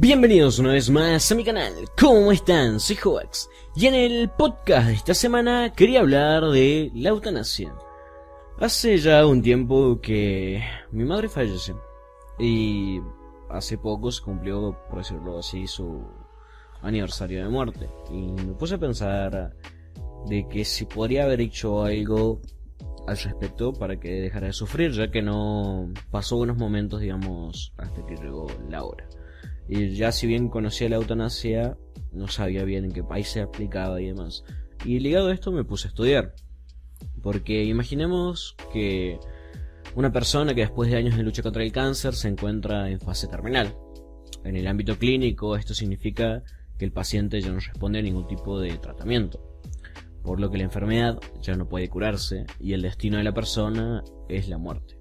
Bienvenidos una vez más a mi canal, ¿cómo están? Soy Hoax y en el podcast de esta semana quería hablar de la eutanasia. Hace ya un tiempo que mi madre falleció y hace poco se cumplió, por decirlo así, su aniversario de muerte y me puse a pensar de que si podría haber hecho algo al respecto para que dejara de sufrir, ya que no pasó buenos momentos, digamos, hasta que llegó la hora. Y ya si bien conocía la eutanasia, no sabía bien en qué país se aplicaba y demás. Y ligado a esto me puse a estudiar. Porque imaginemos que una persona que después de años de lucha contra el cáncer se encuentra en fase terminal. En el ámbito clínico esto significa que el paciente ya no responde a ningún tipo de tratamiento por lo que la enfermedad ya no puede curarse y el destino de la persona es la muerte.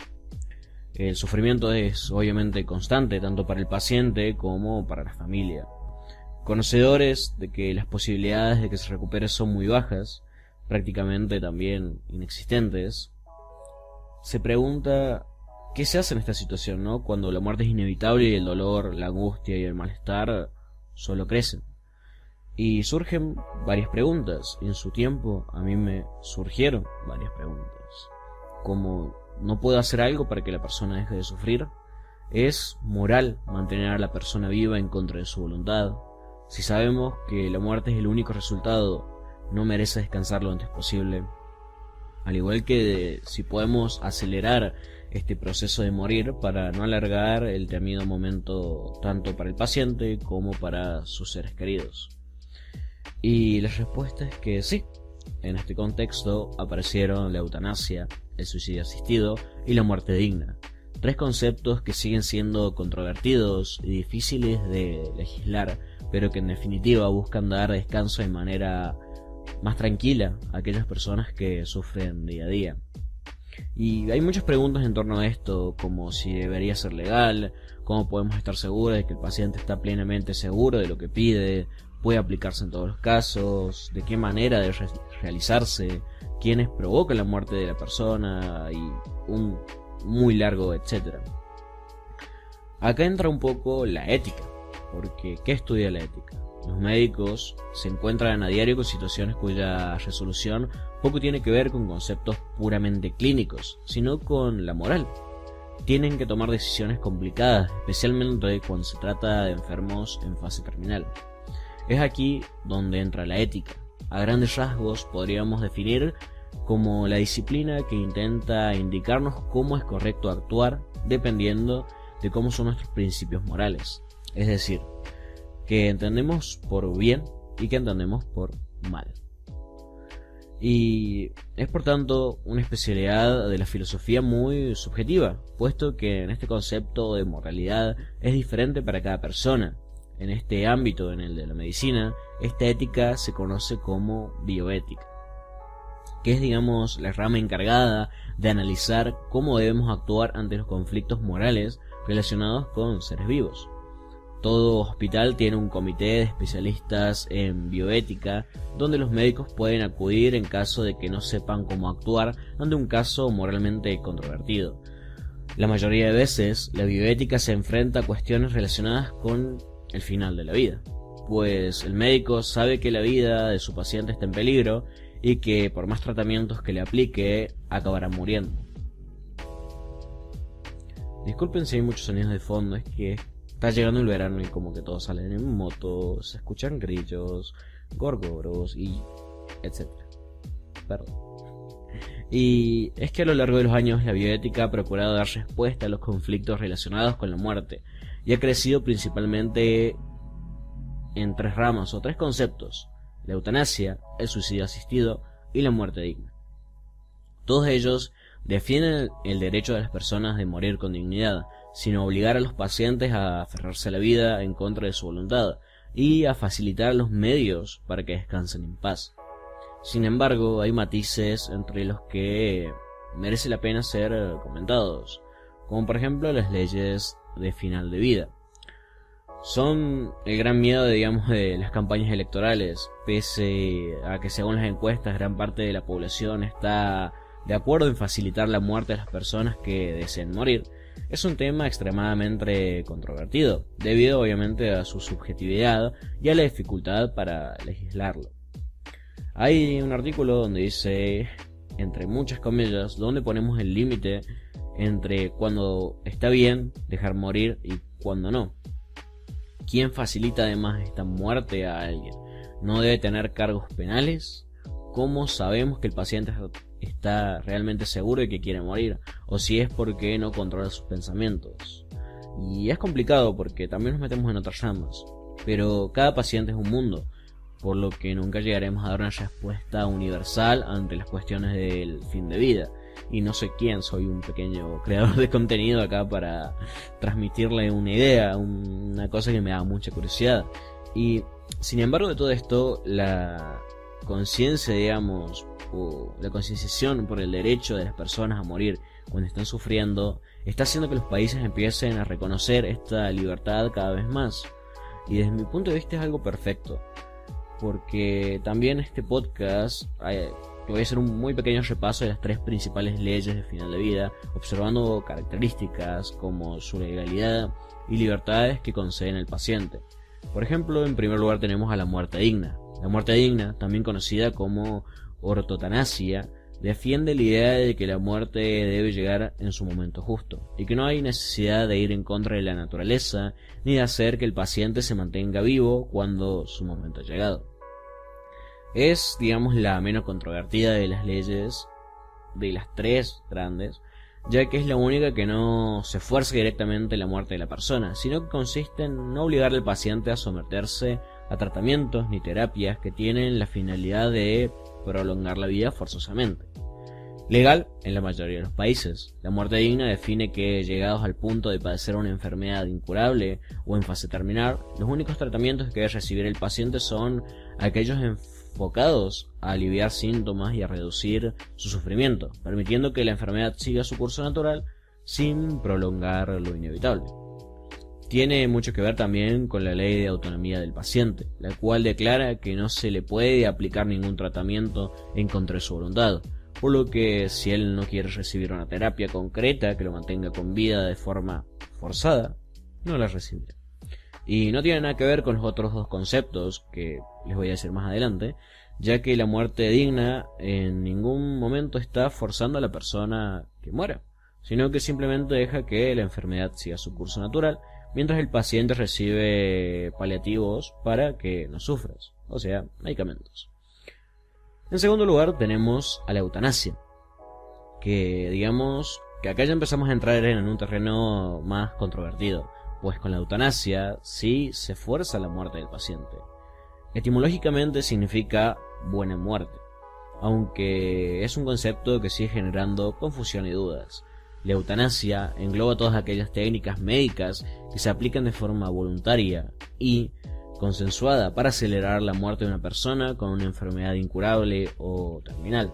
El sufrimiento es obviamente constante tanto para el paciente como para la familia. Conocedores de que las posibilidades de que se recupere son muy bajas, prácticamente también inexistentes, se pregunta qué se hace en esta situación, ¿no? Cuando la muerte es inevitable y el dolor, la angustia y el malestar solo crecen. Y surgen varias preguntas. En su tiempo a mí me surgieron varias preguntas. Como no puedo hacer algo para que la persona deje de sufrir. ¿Es moral mantener a la persona viva en contra de su voluntad? Si sabemos que la muerte es el único resultado, ¿no merece descansar lo antes posible? Al igual que si podemos acelerar este proceso de morir para no alargar el temido momento tanto para el paciente como para sus seres queridos. Y la respuesta es que sí. En este contexto aparecieron la eutanasia, el suicidio asistido y la muerte digna. Tres conceptos que siguen siendo controvertidos y difíciles de legislar, pero que en definitiva buscan dar descanso de manera más tranquila a aquellas personas que sufren día a día. Y hay muchas preguntas en torno a esto, como si debería ser legal, cómo podemos estar seguros de que el paciente está plenamente seguro de lo que pide, puede aplicarse en todos los casos, de qué manera debe realizarse, quiénes provocan la muerte de la persona y un muy largo etcétera. Acá entra un poco la ética, porque ¿qué estudia la ética? Los médicos se encuentran a diario con situaciones cuya resolución poco tiene que ver con conceptos puramente clínicos, sino con la moral. Tienen que tomar decisiones complicadas, especialmente cuando se trata de enfermos en fase terminal. Es aquí donde entra la ética. A grandes rasgos podríamos definir como la disciplina que intenta indicarnos cómo es correcto actuar dependiendo de cómo son nuestros principios morales. Es decir, que entendemos por bien y que entendemos por mal. Y es por tanto una especialidad de la filosofía muy subjetiva, puesto que en este concepto de moralidad es diferente para cada persona en este ámbito, en el de la medicina, esta ética se conoce como bioética, que es, digamos, la rama encargada de analizar cómo debemos actuar ante los conflictos morales relacionados con seres vivos. Todo hospital tiene un comité de especialistas en bioética donde los médicos pueden acudir en caso de que no sepan cómo actuar ante un caso moralmente controvertido. La mayoría de veces, la bioética se enfrenta a cuestiones relacionadas con el final de la vida, pues el médico sabe que la vida de su paciente está en peligro y que por más tratamientos que le aplique acabará muriendo. Disculpen si hay muchos sonidos de fondo, es que está llegando el verano y como que todos salen en moto, se escuchan grillos, gorgoros y etcétera. Perdón. Y es que a lo largo de los años la bioética ha procurado dar respuesta a los conflictos relacionados con la muerte, y ha crecido principalmente en tres ramas o tres conceptos, la eutanasia, el suicidio asistido y la muerte digna. Todos ellos defienden el derecho de las personas de morir con dignidad, sin obligar a los pacientes a aferrarse a la vida en contra de su voluntad y a facilitar los medios para que descansen en paz. Sin embargo, hay matices entre los que merece la pena ser comentados, como por ejemplo las leyes de final de vida. Son el gran miedo, digamos, de las campañas electorales, pese a que según las encuestas gran parte de la población está de acuerdo en facilitar la muerte a las personas que deseen morir. es un tema extremadamente controvertido, debido obviamente a su subjetividad y a la dificultad para legislarlo. Hay un artículo donde dice, entre muchas comillas, donde ponemos el límite entre cuando está bien dejar morir y cuando no. ¿Quién facilita además esta muerte a alguien? ¿No debe tener cargos penales? ¿Cómo sabemos que el paciente está realmente seguro de que quiere morir? ¿O si es porque no controla sus pensamientos? Y es complicado porque también nos metemos en otras ramas. Pero cada paciente es un mundo, por lo que nunca llegaremos a dar una respuesta universal ante las cuestiones del fin de vida y no sé quién, soy un pequeño creador de contenido acá para transmitirle una idea, una cosa que me da mucha curiosidad. Y sin embargo de todo esto, la conciencia, digamos, o la concienciación por el derecho de las personas a morir cuando están sufriendo, está haciendo que los países empiecen a reconocer esta libertad cada vez más. Y desde mi punto de vista es algo perfecto. Porque también este podcast eh, voy a hacer un muy pequeño repaso de las tres principales leyes de final de vida, observando características como su legalidad y libertades que conceden el paciente. Por ejemplo, en primer lugar tenemos a la muerte digna. La muerte digna, también conocida como ortotanasia, defiende la idea de que la muerte debe llegar en su momento justo y que no hay necesidad de ir en contra de la naturaleza ni de hacer que el paciente se mantenga vivo cuando su momento ha llegado. Es, digamos, la menos controvertida de las leyes, de las tres grandes, ya que es la única que no se fuerza directamente la muerte de la persona, sino que consiste en no obligar al paciente a someterse a tratamientos ni terapias que tienen la finalidad de prolongar la vida forzosamente. Legal en la mayoría de los países. La muerte digna define que, llegados al punto de padecer una enfermedad incurable o en fase terminal, los únicos tratamientos que debe recibir el paciente son aquellos enfocados a aliviar síntomas y a reducir su sufrimiento, permitiendo que la enfermedad siga su curso natural sin prolongar lo inevitable. Tiene mucho que ver también con la ley de autonomía del paciente, la cual declara que no se le puede aplicar ningún tratamiento en contra de su voluntad, por lo que si él no quiere recibir una terapia concreta que lo mantenga con vida de forma forzada, no la recibirá. Y no tiene nada que ver con los otros dos conceptos que les voy a decir más adelante, ya que la muerte digna en ningún momento está forzando a la persona que muera, sino que simplemente deja que la enfermedad siga su curso natural mientras el paciente recibe paliativos para que no sufras, o sea, medicamentos. En segundo lugar tenemos a la eutanasia, que digamos que acá ya empezamos a entrar en un terreno más controvertido pues con la eutanasia sí se fuerza la muerte del paciente. Etimológicamente significa buena muerte, aunque es un concepto que sigue generando confusión y dudas. La eutanasia engloba todas aquellas técnicas médicas que se aplican de forma voluntaria y consensuada para acelerar la muerte de una persona con una enfermedad incurable o terminal.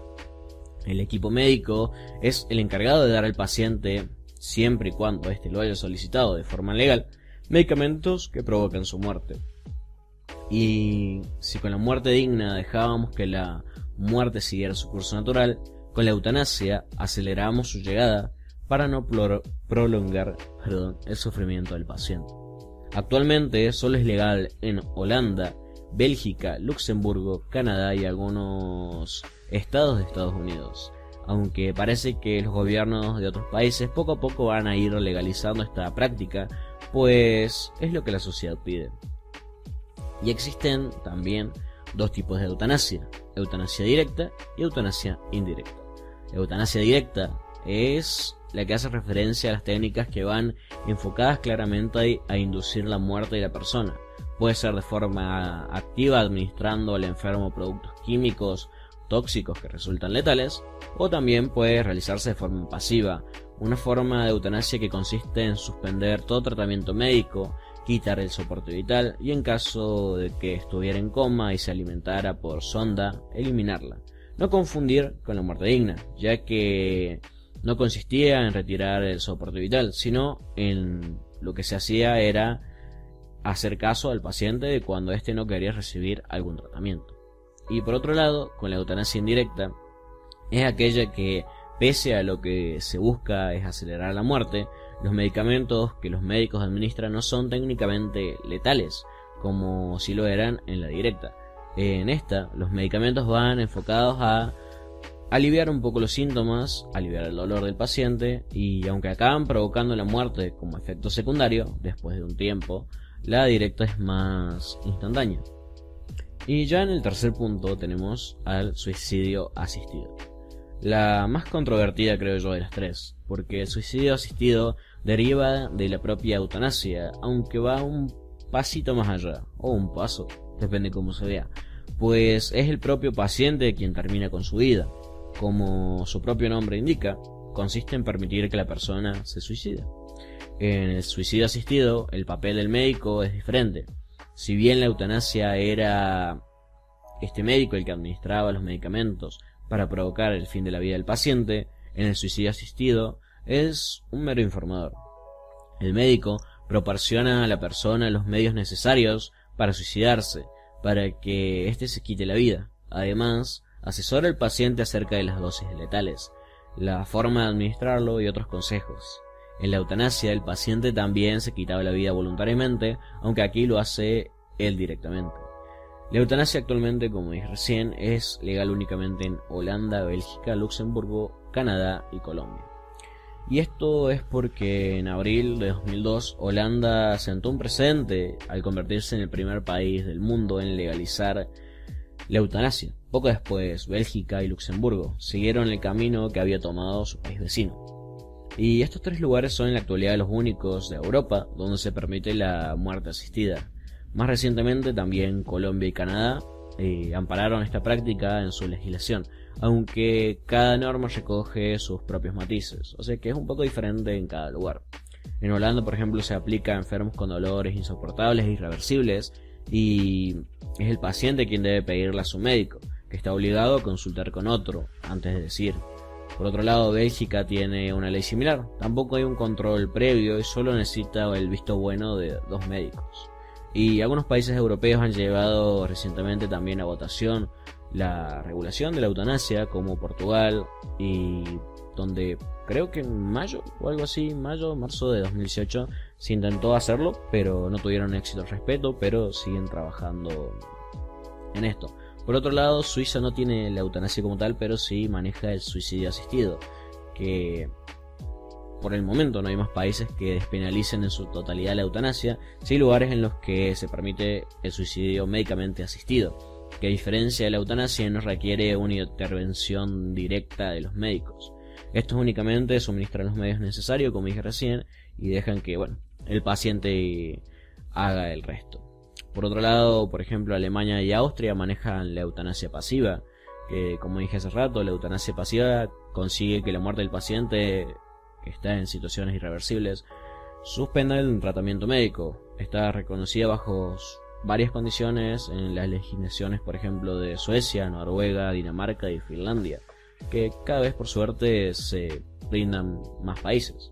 El equipo médico es el encargado de dar al paciente siempre y cuando éste lo haya solicitado de forma legal, medicamentos que provocan su muerte. Y si con la muerte digna dejábamos que la muerte siguiera su curso natural, con la eutanasia aceleramos su llegada para no prolongar el sufrimiento del paciente. Actualmente solo es legal en Holanda, Bélgica, Luxemburgo, Canadá y algunos estados de Estados Unidos aunque parece que los gobiernos de otros países poco a poco van a ir legalizando esta práctica, pues es lo que la sociedad pide. Y existen también dos tipos de eutanasia, eutanasia directa y eutanasia indirecta. eutanasia directa es la que hace referencia a las técnicas que van enfocadas claramente a inducir la muerte de la persona. Puede ser de forma activa administrando al enfermo productos químicos tóxicos que resultan letales, o también puede realizarse de forma pasiva, una forma de eutanasia que consiste en suspender todo tratamiento médico, quitar el soporte vital y en caso de que estuviera en coma y se alimentara por sonda, eliminarla. No confundir con la muerte digna, ya que no consistía en retirar el soporte vital, sino en lo que se hacía era hacer caso al paciente de cuando éste no quería recibir algún tratamiento. Y por otro lado, con la eutanasia indirecta, es aquella que, pese a lo que se busca es acelerar la muerte, los medicamentos que los médicos administran no son técnicamente letales, como si lo eran en la directa. En esta, los medicamentos van enfocados a aliviar un poco los síntomas, aliviar el dolor del paciente y aunque acaban provocando la muerte como efecto secundario, después de un tiempo, la directa es más instantánea. Y ya en el tercer punto tenemos al suicidio asistido. La más controvertida creo yo de las tres, porque el suicidio asistido deriva de la propia eutanasia, aunque va un pasito más allá, o un paso, depende cómo se vea, pues es el propio paciente quien termina con su vida. Como su propio nombre indica, consiste en permitir que la persona se suicide. En el suicidio asistido, el papel del médico es diferente. Si bien la eutanasia era este médico el que administraba los medicamentos para provocar el fin de la vida del paciente, en el suicidio asistido es un mero informador. El médico proporciona a la persona los medios necesarios para suicidarse, para que éste se quite la vida. Además, asesora al paciente acerca de las dosis letales, la forma de administrarlo y otros consejos. En la eutanasia el paciente también se quitaba la vida voluntariamente, aunque aquí lo hace él directamente. La eutanasia actualmente, como dije recién, es legal únicamente en Holanda, Bélgica, Luxemburgo, Canadá y Colombia. Y esto es porque en abril de 2002 Holanda sentó un precedente al convertirse en el primer país del mundo en legalizar la eutanasia. Poco después, Bélgica y Luxemburgo siguieron el camino que había tomado su país vecino. Y estos tres lugares son en la actualidad los únicos de Europa donde se permite la muerte asistida. Más recientemente también Colombia y Canadá eh, ampararon esta práctica en su legislación, aunque cada norma recoge sus propios matices, o sea que es un poco diferente en cada lugar. En Holanda, por ejemplo, se aplica a enfermos con dolores insoportables e irreversibles y es el paciente quien debe pedirle a su médico, que está obligado a consultar con otro antes de decir. Por otro lado, Bélgica tiene una ley similar. Tampoco hay un control previo y solo necesita el visto bueno de dos médicos. Y algunos países europeos han llevado recientemente también a votación la regulación de la eutanasia, como Portugal, y donde creo que en mayo o algo así, mayo, marzo de 2018, se intentó hacerlo, pero no tuvieron éxito al respecto, pero siguen trabajando en esto. Por otro lado, Suiza no tiene la eutanasia como tal, pero sí maneja el suicidio asistido, que por el momento no hay más países que despenalicen en su totalidad la eutanasia, sí lugares en los que se permite el suicidio médicamente asistido, que a diferencia de la eutanasia no requiere una intervención directa de los médicos. Estos únicamente suministran los medios necesarios, como dije recién, y dejan que, bueno, el paciente haga el resto. Por otro lado, por ejemplo, Alemania y Austria manejan la eutanasia pasiva, que como dije hace rato, la eutanasia pasiva consigue que la muerte del paciente, que está en situaciones irreversibles, suspenda el tratamiento médico. Está reconocida bajo varias condiciones en las legislaciones, por ejemplo, de Suecia, Noruega, Dinamarca y Finlandia, que cada vez por suerte se brindan más países.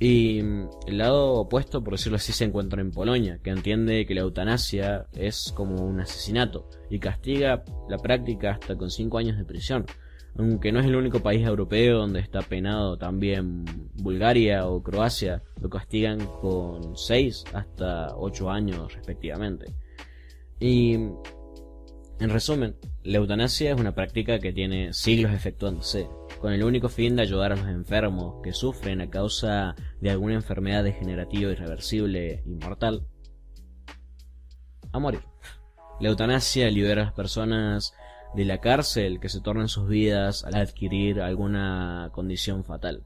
Y mm, el lado opuesto, por decirlo así, se encuentra en Polonia, que entiende que la eutanasia es como un asesinato y castiga la práctica hasta con 5 años de prisión. Aunque no es el único país europeo donde está penado, también Bulgaria o Croacia lo castigan con 6 hasta 8 años respectivamente. Y en resumen, la eutanasia es una práctica que tiene siglos efectuándose, con el único fin de ayudar a los enfermos que sufren a causa de alguna enfermedad degenerativa irreversible y mortal a morir. La eutanasia libera a las personas de la cárcel que se tornan sus vidas al adquirir alguna condición fatal.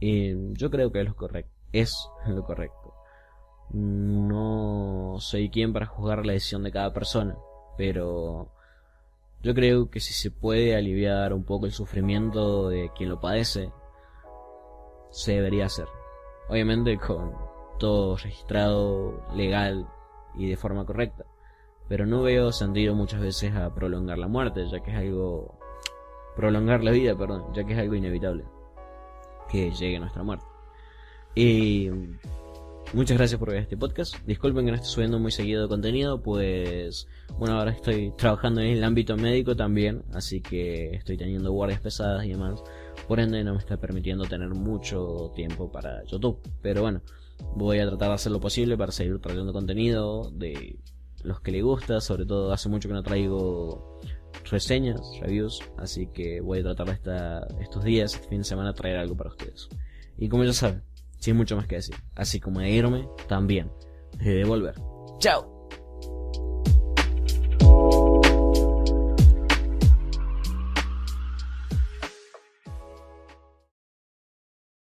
Y yo creo que es lo correcto. Es lo correcto. No soy quien para juzgar la decisión de cada persona pero yo creo que si se puede aliviar un poco el sufrimiento de quien lo padece, se debería hacer. Obviamente con todo registrado legal y de forma correcta. Pero no veo sentido muchas veces a prolongar la muerte, ya que es algo... Prolongar la vida, perdón, ya que es algo inevitable. Que llegue nuestra muerte. Y Muchas gracias por ver este podcast. Disculpen que no esté subiendo muy seguido contenido, pues bueno, ahora estoy trabajando en el ámbito médico también, así que estoy teniendo guardias pesadas y demás. por ende no me está permitiendo tener mucho tiempo para YouTube. Pero bueno, voy a tratar de hacer lo posible para seguir trayendo contenido de los que le gusta, sobre todo hace mucho que no traigo reseñas, reviews, así que voy a tratar de esta, estos días, este fin de semana, traer algo para ustedes. Y como ya saben, sin mucho más que decir, así como de irme, también de volver. ¡Chao!